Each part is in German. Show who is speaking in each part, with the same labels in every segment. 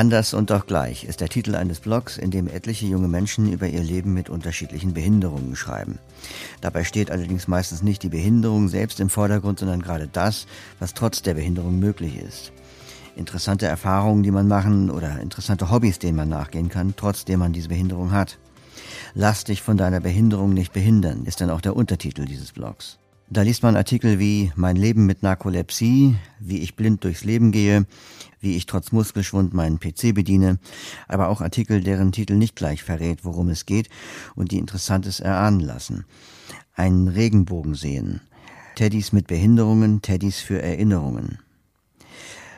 Speaker 1: Anders und doch gleich ist der Titel eines Blogs, in dem etliche junge Menschen über ihr Leben mit unterschiedlichen Behinderungen schreiben. Dabei steht allerdings meistens nicht die Behinderung selbst im Vordergrund, sondern gerade das, was trotz der Behinderung möglich ist. Interessante Erfahrungen, die man machen oder interessante Hobbys, denen man nachgehen kann, trotzdem man diese Behinderung hat. Lass dich von deiner Behinderung nicht behindern, ist dann auch der Untertitel dieses Blogs. Da liest man Artikel wie Mein Leben mit Narkolepsie, wie ich blind durchs Leben gehe, wie ich trotz Muskelschwund meinen PC bediene, aber auch Artikel, deren Titel nicht gleich verrät, worum es geht und die Interessantes erahnen lassen. Einen Regenbogen sehen. Teddys mit Behinderungen, Teddys für Erinnerungen.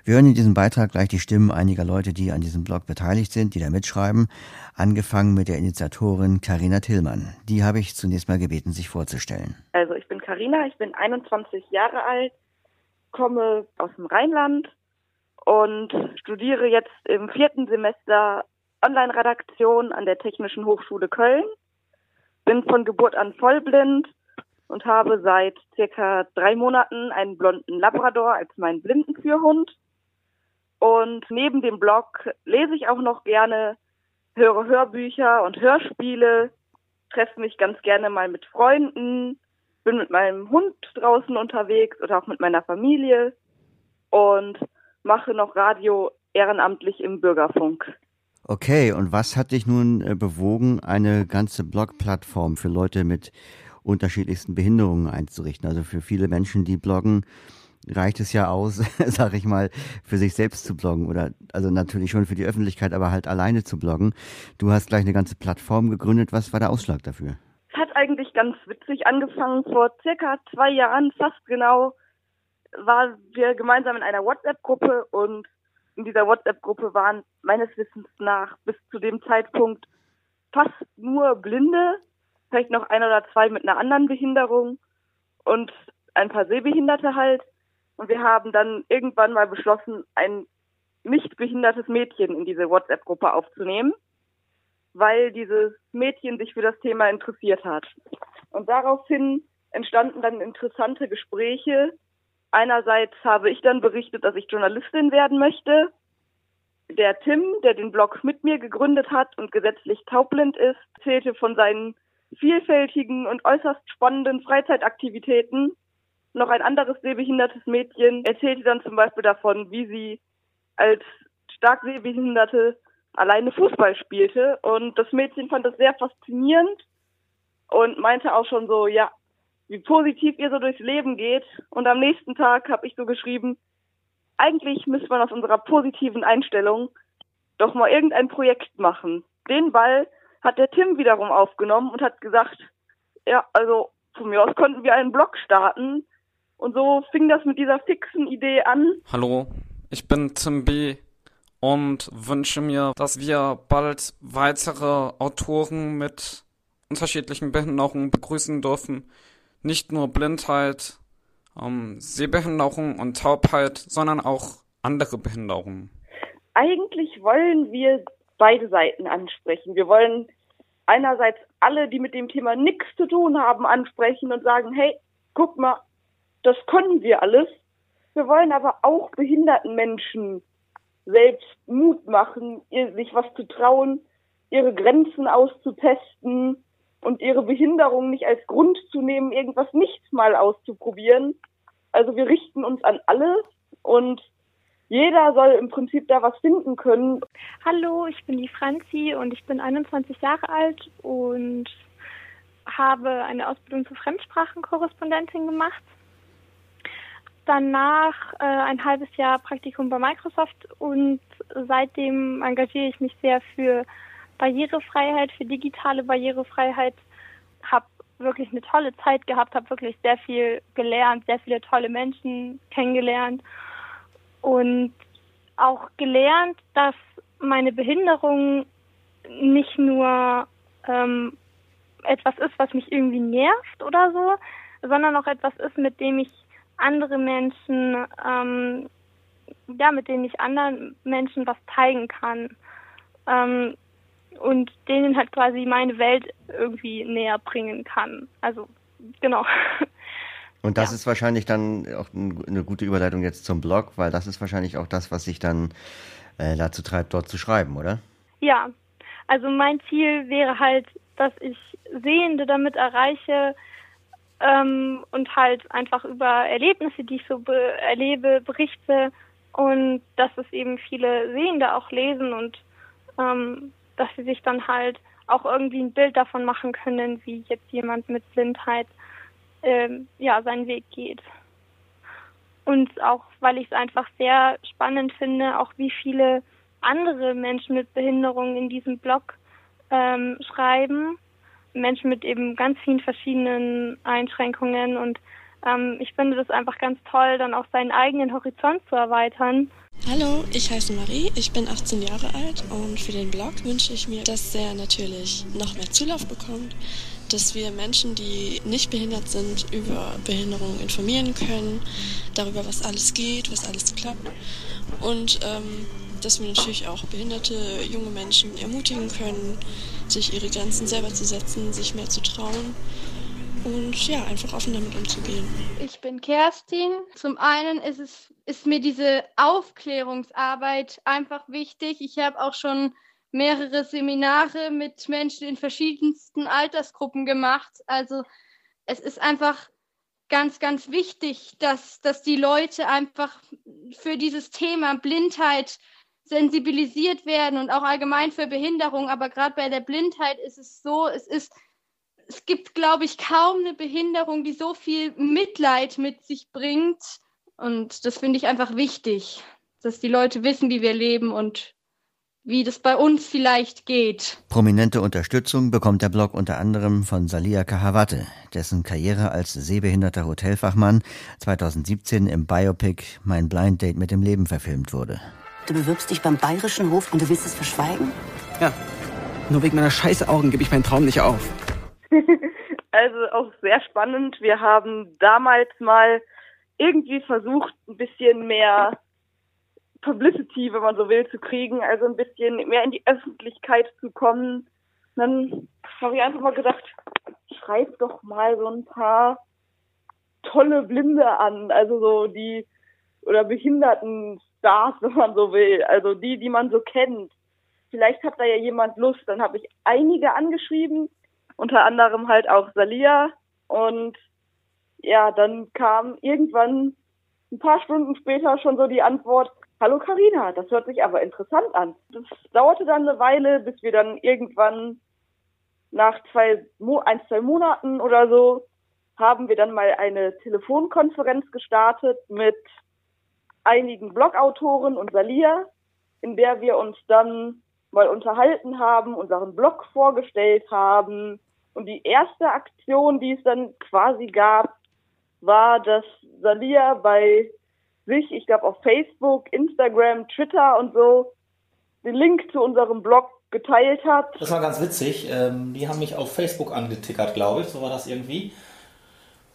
Speaker 1: Wir hören in diesem Beitrag gleich die Stimmen einiger Leute, die an diesem Blog beteiligt sind, die da mitschreiben, angefangen mit der Initiatorin Karina Tillmann. Die habe ich zunächst mal gebeten, sich vorzustellen.
Speaker 2: Also Karina, ich bin 21 Jahre alt, komme aus dem Rheinland und studiere jetzt im vierten Semester Online-Redaktion an der Technischen Hochschule Köln. Bin von Geburt an vollblind und habe seit circa drei Monaten einen blonden Labrador als meinen Blindenführhund. Und neben dem Blog lese ich auch noch gerne, höre Hörbücher und Hörspiele, treffe mich ganz gerne mal mit Freunden, bin mit meinem Hund draußen unterwegs oder auch mit meiner Familie und mache noch Radio ehrenamtlich im Bürgerfunk.
Speaker 1: Okay, und was hat dich nun äh, bewogen, eine ganze Blogplattform für Leute mit unterschiedlichsten Behinderungen einzurichten? Also für viele Menschen, die bloggen, reicht es ja aus, sag ich mal, für sich selbst zu bloggen oder also natürlich schon für die Öffentlichkeit, aber halt alleine zu bloggen. Du hast gleich eine ganze Plattform gegründet. Was war der Ausschlag dafür?
Speaker 2: Eigentlich ganz witzig angefangen. Vor circa zwei Jahren, fast genau, waren wir gemeinsam in einer WhatsApp-Gruppe und in dieser WhatsApp-Gruppe waren meines Wissens nach bis zu dem Zeitpunkt fast nur Blinde, vielleicht noch ein oder zwei mit einer anderen Behinderung und ein paar Sehbehinderte halt. Und wir haben dann irgendwann mal beschlossen, ein nicht behindertes Mädchen in diese WhatsApp-Gruppe aufzunehmen, weil dieses Mädchen sich für das Thema interessiert hat. Und daraufhin entstanden dann interessante Gespräche. Einerseits habe ich dann berichtet, dass ich Journalistin werden möchte. Der Tim, der den Blog mit mir gegründet hat und gesetzlich taubblind ist, erzählte von seinen vielfältigen und äußerst spannenden Freizeitaktivitäten noch ein anderes sehbehindertes Mädchen erzählte dann zum Beispiel davon, wie sie als stark sehbehinderte alleine Fußball spielte. Und das Mädchen fand das sehr faszinierend und meinte auch schon so, ja, wie positiv ihr so durchs Leben geht. Und am nächsten Tag habe ich so geschrieben, eigentlich müsste man aus unserer positiven Einstellung doch mal irgendein Projekt machen. Den Ball hat der Tim wiederum aufgenommen und hat gesagt, ja, also von mir aus könnten wir einen Blog starten, und so fing das mit dieser fixen Idee an.
Speaker 3: Hallo, ich bin Tim B. und wünsche mir, dass wir bald weitere Autoren mit unterschiedlichen Behinderungen begrüßen dürfen. Nicht nur Blindheit, ähm, Sehbehinderung und Taubheit, sondern auch andere Behinderungen.
Speaker 2: Eigentlich wollen wir beide Seiten ansprechen. Wir wollen einerseits alle, die mit dem Thema nichts zu tun haben, ansprechen und sagen, hey, guck mal, das können wir alles. Wir wollen aber auch behinderten Menschen selbst Mut machen, ihr, sich was zu trauen, ihre Grenzen auszutesten und ihre Behinderung nicht als Grund zu nehmen, irgendwas nicht mal auszuprobieren. Also wir richten uns an alle und jeder soll im Prinzip da was finden können.
Speaker 4: Hallo, ich bin die Franzi und ich bin 21 Jahre alt und habe eine Ausbildung zur Fremdsprachenkorrespondentin gemacht danach äh, ein halbes Jahr Praktikum bei Microsoft und seitdem engagiere ich mich sehr für Barrierefreiheit, für digitale Barrierefreiheit. Habe wirklich eine tolle Zeit gehabt, habe wirklich sehr viel gelernt, sehr viele tolle Menschen kennengelernt und auch gelernt, dass meine Behinderung nicht nur ähm, etwas ist, was mich irgendwie nervt oder so, sondern auch etwas ist, mit dem ich andere Menschen, ähm, ja, mit denen ich anderen Menschen was zeigen kann. Ähm, und denen halt quasi meine Welt irgendwie näher bringen kann. Also, genau.
Speaker 1: Und das ja. ist wahrscheinlich dann auch eine gute Überleitung jetzt zum Blog, weil das ist wahrscheinlich auch das, was sich dann äh, dazu treibt, dort zu schreiben, oder?
Speaker 4: Ja, also mein Ziel wäre halt, dass ich Sehende damit erreiche ähm, und halt einfach über Erlebnisse, die ich so be erlebe, berichte und dass es eben viele Sehende auch lesen und ähm, dass sie sich dann halt auch irgendwie ein Bild davon machen können, wie jetzt jemand mit Blindheit ähm, ja seinen Weg geht. Und auch weil ich es einfach sehr spannend finde, auch wie viele andere Menschen mit Behinderungen in diesem Blog ähm, schreiben. Menschen mit eben ganz vielen verschiedenen Einschränkungen und ähm, ich finde das einfach ganz toll, dann auch seinen eigenen Horizont zu erweitern.
Speaker 5: Hallo, ich heiße Marie, ich bin 18 Jahre alt und für den Blog wünsche ich mir, dass er natürlich noch mehr Zulauf bekommt, dass wir Menschen, die nicht behindert sind, über Behinderung informieren können, darüber, was alles geht, was alles klappt und ähm, dass wir natürlich auch behinderte junge Menschen ermutigen können, sich ihre Grenzen selber zu setzen, sich mehr zu trauen und ja, einfach offen damit umzugehen.
Speaker 6: Ich bin Kerstin. Zum einen ist es ist mir diese Aufklärungsarbeit einfach wichtig. Ich habe auch schon mehrere Seminare mit Menschen in verschiedensten Altersgruppen gemacht. Also es ist einfach ganz, ganz wichtig, dass, dass die Leute einfach für dieses Thema Blindheit sensibilisiert werden und auch allgemein für Behinderung. Aber gerade bei der Blindheit ist es so, es ist, es gibt, glaube ich, kaum eine Behinderung, die so viel Mitleid mit sich bringt. Und das finde ich einfach wichtig, dass die Leute wissen, wie wir leben und wie das bei uns vielleicht geht.
Speaker 1: Prominente Unterstützung bekommt der Blog unter anderem von Salia Kahawate, dessen Karriere als sehbehinderter Hotelfachmann 2017 im Biopic Mein Blind Date mit dem Leben verfilmt wurde.
Speaker 7: Du bewirbst dich beim Bayerischen Hof und du willst es verschweigen?
Speaker 8: Ja. Nur wegen meiner scheiß Augen gebe ich meinen Traum nicht auf.
Speaker 2: also auch sehr spannend. Wir haben damals mal irgendwie versucht, ein bisschen mehr Publicity, wenn man so will, zu kriegen, also ein bisschen mehr in die Öffentlichkeit zu kommen. Dann habe ich einfach mal gedacht, schreib doch mal so ein paar tolle Blinde an, also so die oder behinderten Stars, wenn man so will, also die, die man so kennt. Vielleicht hat da ja jemand Lust. Dann habe ich einige angeschrieben, unter anderem halt auch Salia. Und ja, dann kam irgendwann ein paar Stunden später schon so die Antwort, Hallo Karina, das hört sich aber interessant an. Das dauerte dann eine Weile, bis wir dann irgendwann nach zwei, ein, zwei Monaten oder so haben wir dann mal eine Telefonkonferenz gestartet mit einigen Blogautoren und Salia, in der wir uns dann mal unterhalten haben, unseren Blog vorgestellt haben. Und die erste Aktion, die es dann quasi gab, war, dass Salia bei sich, ich glaube auf Facebook, Instagram, Twitter und so, den Link zu unserem Blog geteilt hat.
Speaker 9: Das war ganz witzig. Ähm, die haben mich auf Facebook angetickert, glaube ich. So war das irgendwie.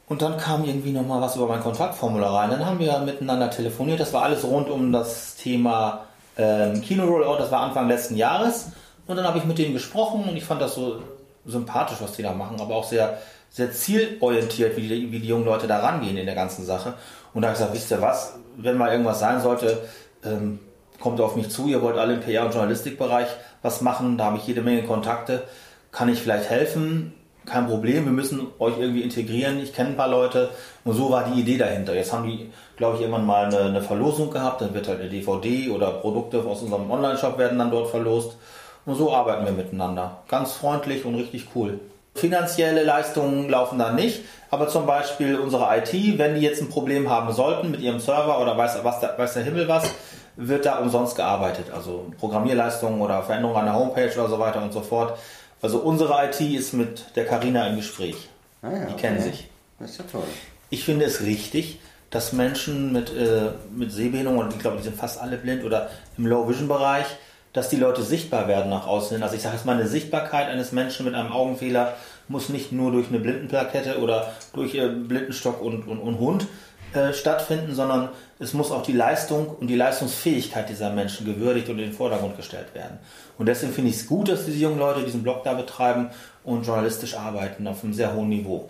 Speaker 9: Und dann kam irgendwie nochmal was über mein Kontaktformular rein. Dann haben wir miteinander telefoniert. Das war alles rund um das Thema ähm, Kino-Rollout. Das war Anfang letzten Jahres. Und dann habe ich mit denen gesprochen und ich fand das so sympathisch, was die da machen, aber auch sehr, sehr zielorientiert, wie die, wie die jungen Leute da rangehen in der ganzen Sache. Und da habe ich gesagt, wisst ihr was, wenn mal irgendwas sein sollte, ähm, kommt auf mich zu, ihr wollt alle im PR- und Journalistikbereich was machen, da habe ich jede Menge Kontakte, kann ich vielleicht helfen? Kein Problem, wir müssen euch irgendwie integrieren, ich kenne ein paar Leute und so war die Idee dahinter. Jetzt haben die, glaube ich, irgendwann mal eine, eine, Verlosung gehabt, dann wird halt eine DVD oder Produkte aus unserem Online-Shop werden dann dort verlost und so arbeiten wir miteinander. Ganz freundlich und richtig cool. Finanzielle Leistungen laufen da nicht, aber zum Beispiel unsere IT, wenn die jetzt ein Problem haben sollten mit ihrem Server oder weiß, was weiß der Himmel was, wird da umsonst gearbeitet. Also Programmierleistungen oder Veränderungen an der Homepage oder so weiter und so fort also unsere IT ist mit der Carina im Gespräch. Ah ja, die okay. kennen sich.
Speaker 1: Das ist ja toll.
Speaker 9: Ich finde es richtig, dass Menschen mit, äh, mit Sehbehinderung, und ich glaube, die sind fast alle blind oder im Low-Vision-Bereich, dass die Leute sichtbar werden nach außen hin. Also ich sage jetzt mal, eine Sichtbarkeit eines Menschen mit einem Augenfehler muss nicht nur durch eine Blindenplakette oder durch äh, Blindenstock und, und, und Hund äh, stattfinden, sondern es muss auch die Leistung und die Leistungsfähigkeit dieser Menschen gewürdigt und in den Vordergrund gestellt werden. Und deswegen finde ich es gut, dass diese jungen Leute diesen Blog da betreiben und journalistisch arbeiten auf einem sehr hohen Niveau.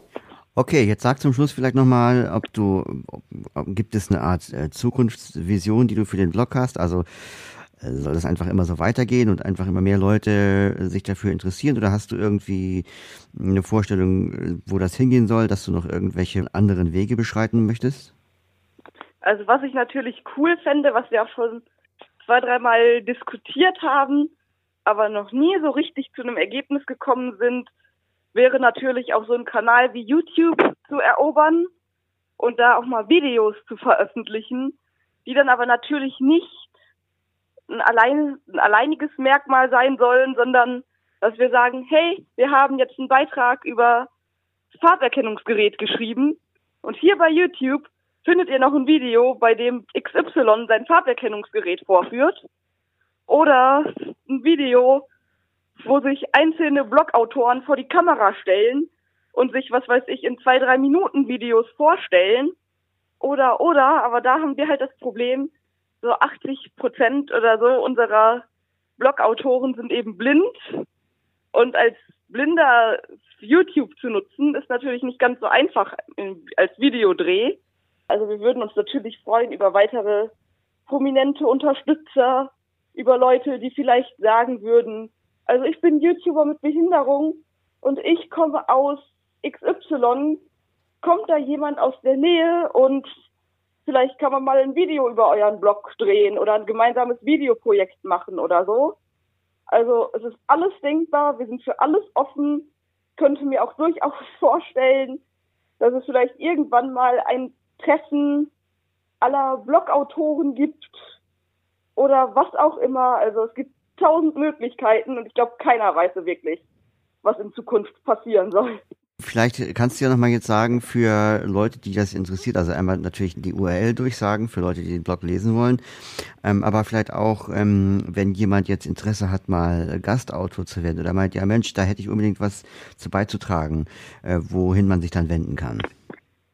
Speaker 1: Okay, jetzt sag zum Schluss vielleicht nochmal, ob du, ob, ob, gibt es eine Art äh, Zukunftsvision, die du für den Blog hast? Also soll das einfach immer so weitergehen und einfach immer mehr Leute äh, sich dafür interessieren? Oder hast du irgendwie eine Vorstellung, äh, wo das hingehen soll, dass du noch irgendwelche anderen Wege beschreiten möchtest?
Speaker 2: Also was ich natürlich cool fände, was wir auch schon zwei, dreimal diskutiert haben, aber noch nie so richtig zu einem Ergebnis gekommen sind, wäre natürlich auch so ein Kanal wie YouTube zu erobern und da auch mal Videos zu veröffentlichen, die dann aber natürlich nicht ein, allein, ein alleiniges Merkmal sein sollen, sondern dass wir sagen, hey, wir haben jetzt einen Beitrag über das Fahrterkennungsgerät geschrieben und hier bei YouTube findet ihr noch ein Video, bei dem XY sein Fahrterkennungsgerät vorführt oder ein Video, wo sich einzelne Blogautoren vor die Kamera stellen und sich, was weiß ich, in zwei, drei Minuten Videos vorstellen. Oder, oder, aber da haben wir halt das Problem, so 80 Prozent oder so unserer Blogautoren sind eben blind. Und als Blinder YouTube zu nutzen, ist natürlich nicht ganz so einfach als Videodreh. Also wir würden uns natürlich freuen über weitere prominente Unterstützer, über Leute, die vielleicht sagen würden, also ich bin YouTuber mit Behinderung und ich komme aus XY. Kommt da jemand aus der Nähe und vielleicht kann man mal ein Video über euren Blog drehen oder ein gemeinsames Videoprojekt machen oder so. Also es ist alles denkbar, wir sind für alles offen. Könnte mir auch durchaus vorstellen, dass es vielleicht irgendwann mal ein Treffen aller Blogautoren gibt oder was auch immer. Also es gibt tausend Möglichkeiten und ich glaube, keiner weiß wirklich, was in Zukunft passieren soll.
Speaker 1: Vielleicht kannst du ja nochmal jetzt sagen, für Leute, die das interessiert, also einmal natürlich die URL durchsagen, für Leute, die den Blog lesen wollen, ähm, aber vielleicht auch, ähm, wenn jemand jetzt Interesse hat, mal Gastautor zu werden oder meint, ja Mensch, da hätte ich unbedingt was zu beizutragen, äh, wohin man sich dann wenden kann.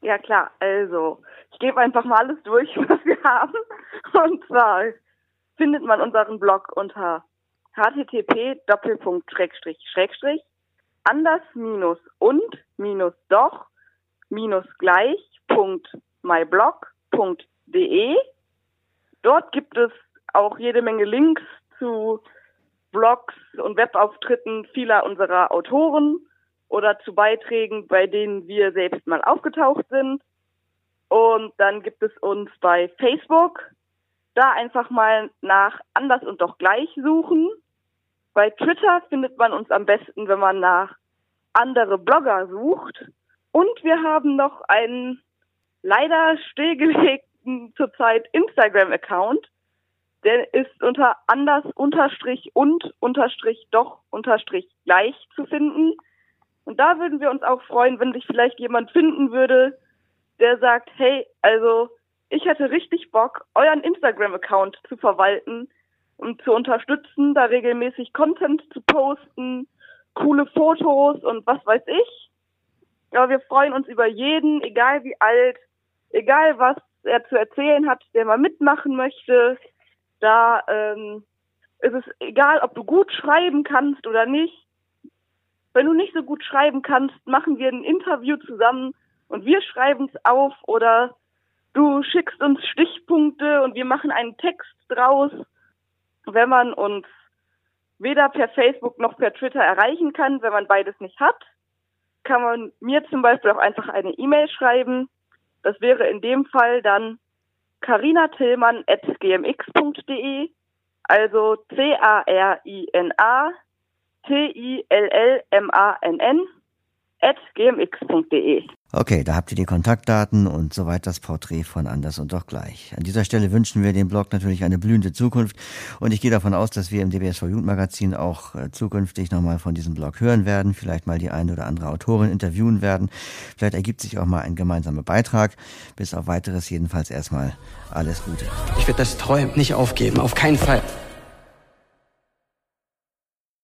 Speaker 2: Ja klar, also ich gebe einfach mal alles durch, was wir haben. Und zwar findet man unseren Blog unter http anders minus und minus doch minus gleich Punkt myblog.de. Dort gibt es auch jede Menge Links zu Blogs und Webauftritten vieler unserer Autoren oder zu Beiträgen, bei denen wir selbst mal aufgetaucht sind. Und dann gibt es uns bei Facebook. Da einfach mal nach anders und doch gleich suchen. Bei Twitter findet man uns am besten, wenn man nach andere Blogger sucht. Und wir haben noch einen leider stillgelegten zurzeit Instagram-Account. Der ist unter anders unterstrich und unterstrich doch unterstrich gleich zu finden. Und da würden wir uns auch freuen, wenn sich vielleicht jemand finden würde, der sagt, hey, also ich hätte richtig Bock, euren Instagram-Account zu verwalten und zu unterstützen, da regelmäßig Content zu posten, coole Fotos und was weiß ich. Ja, wir freuen uns über jeden, egal wie alt, egal was er zu erzählen hat, der mal mitmachen möchte. Da ähm, ist es egal, ob du gut schreiben kannst oder nicht. Wenn du nicht so gut schreiben kannst, machen wir ein Interview zusammen und wir schreiben es auf oder du schickst uns Stichpunkte und wir machen einen Text draus. Wenn man uns weder per Facebook noch per Twitter erreichen kann, wenn man beides nicht hat, kann man mir zum Beispiel auch einfach eine E-Mail schreiben. Das wäre in dem Fall dann carinatillmann.gmx.de, also C-A-R-I-N-A T-I-L-L-M-A-N-N at gmx.de.
Speaker 1: Okay, da habt ihr die Kontaktdaten und soweit das Porträt von Anders und doch gleich. An dieser Stelle wünschen wir dem Blog natürlich eine blühende Zukunft und ich gehe davon aus, dass wir im DBSV Jugendmagazin auch äh, zukünftig nochmal von diesem Blog hören werden, vielleicht mal die eine oder andere Autorin interviewen werden. Vielleicht ergibt sich auch mal ein gemeinsamer Beitrag. Bis auf weiteres jedenfalls erstmal alles Gute.
Speaker 8: Ich werde das Träumen nicht aufgeben, auf keinen Fall.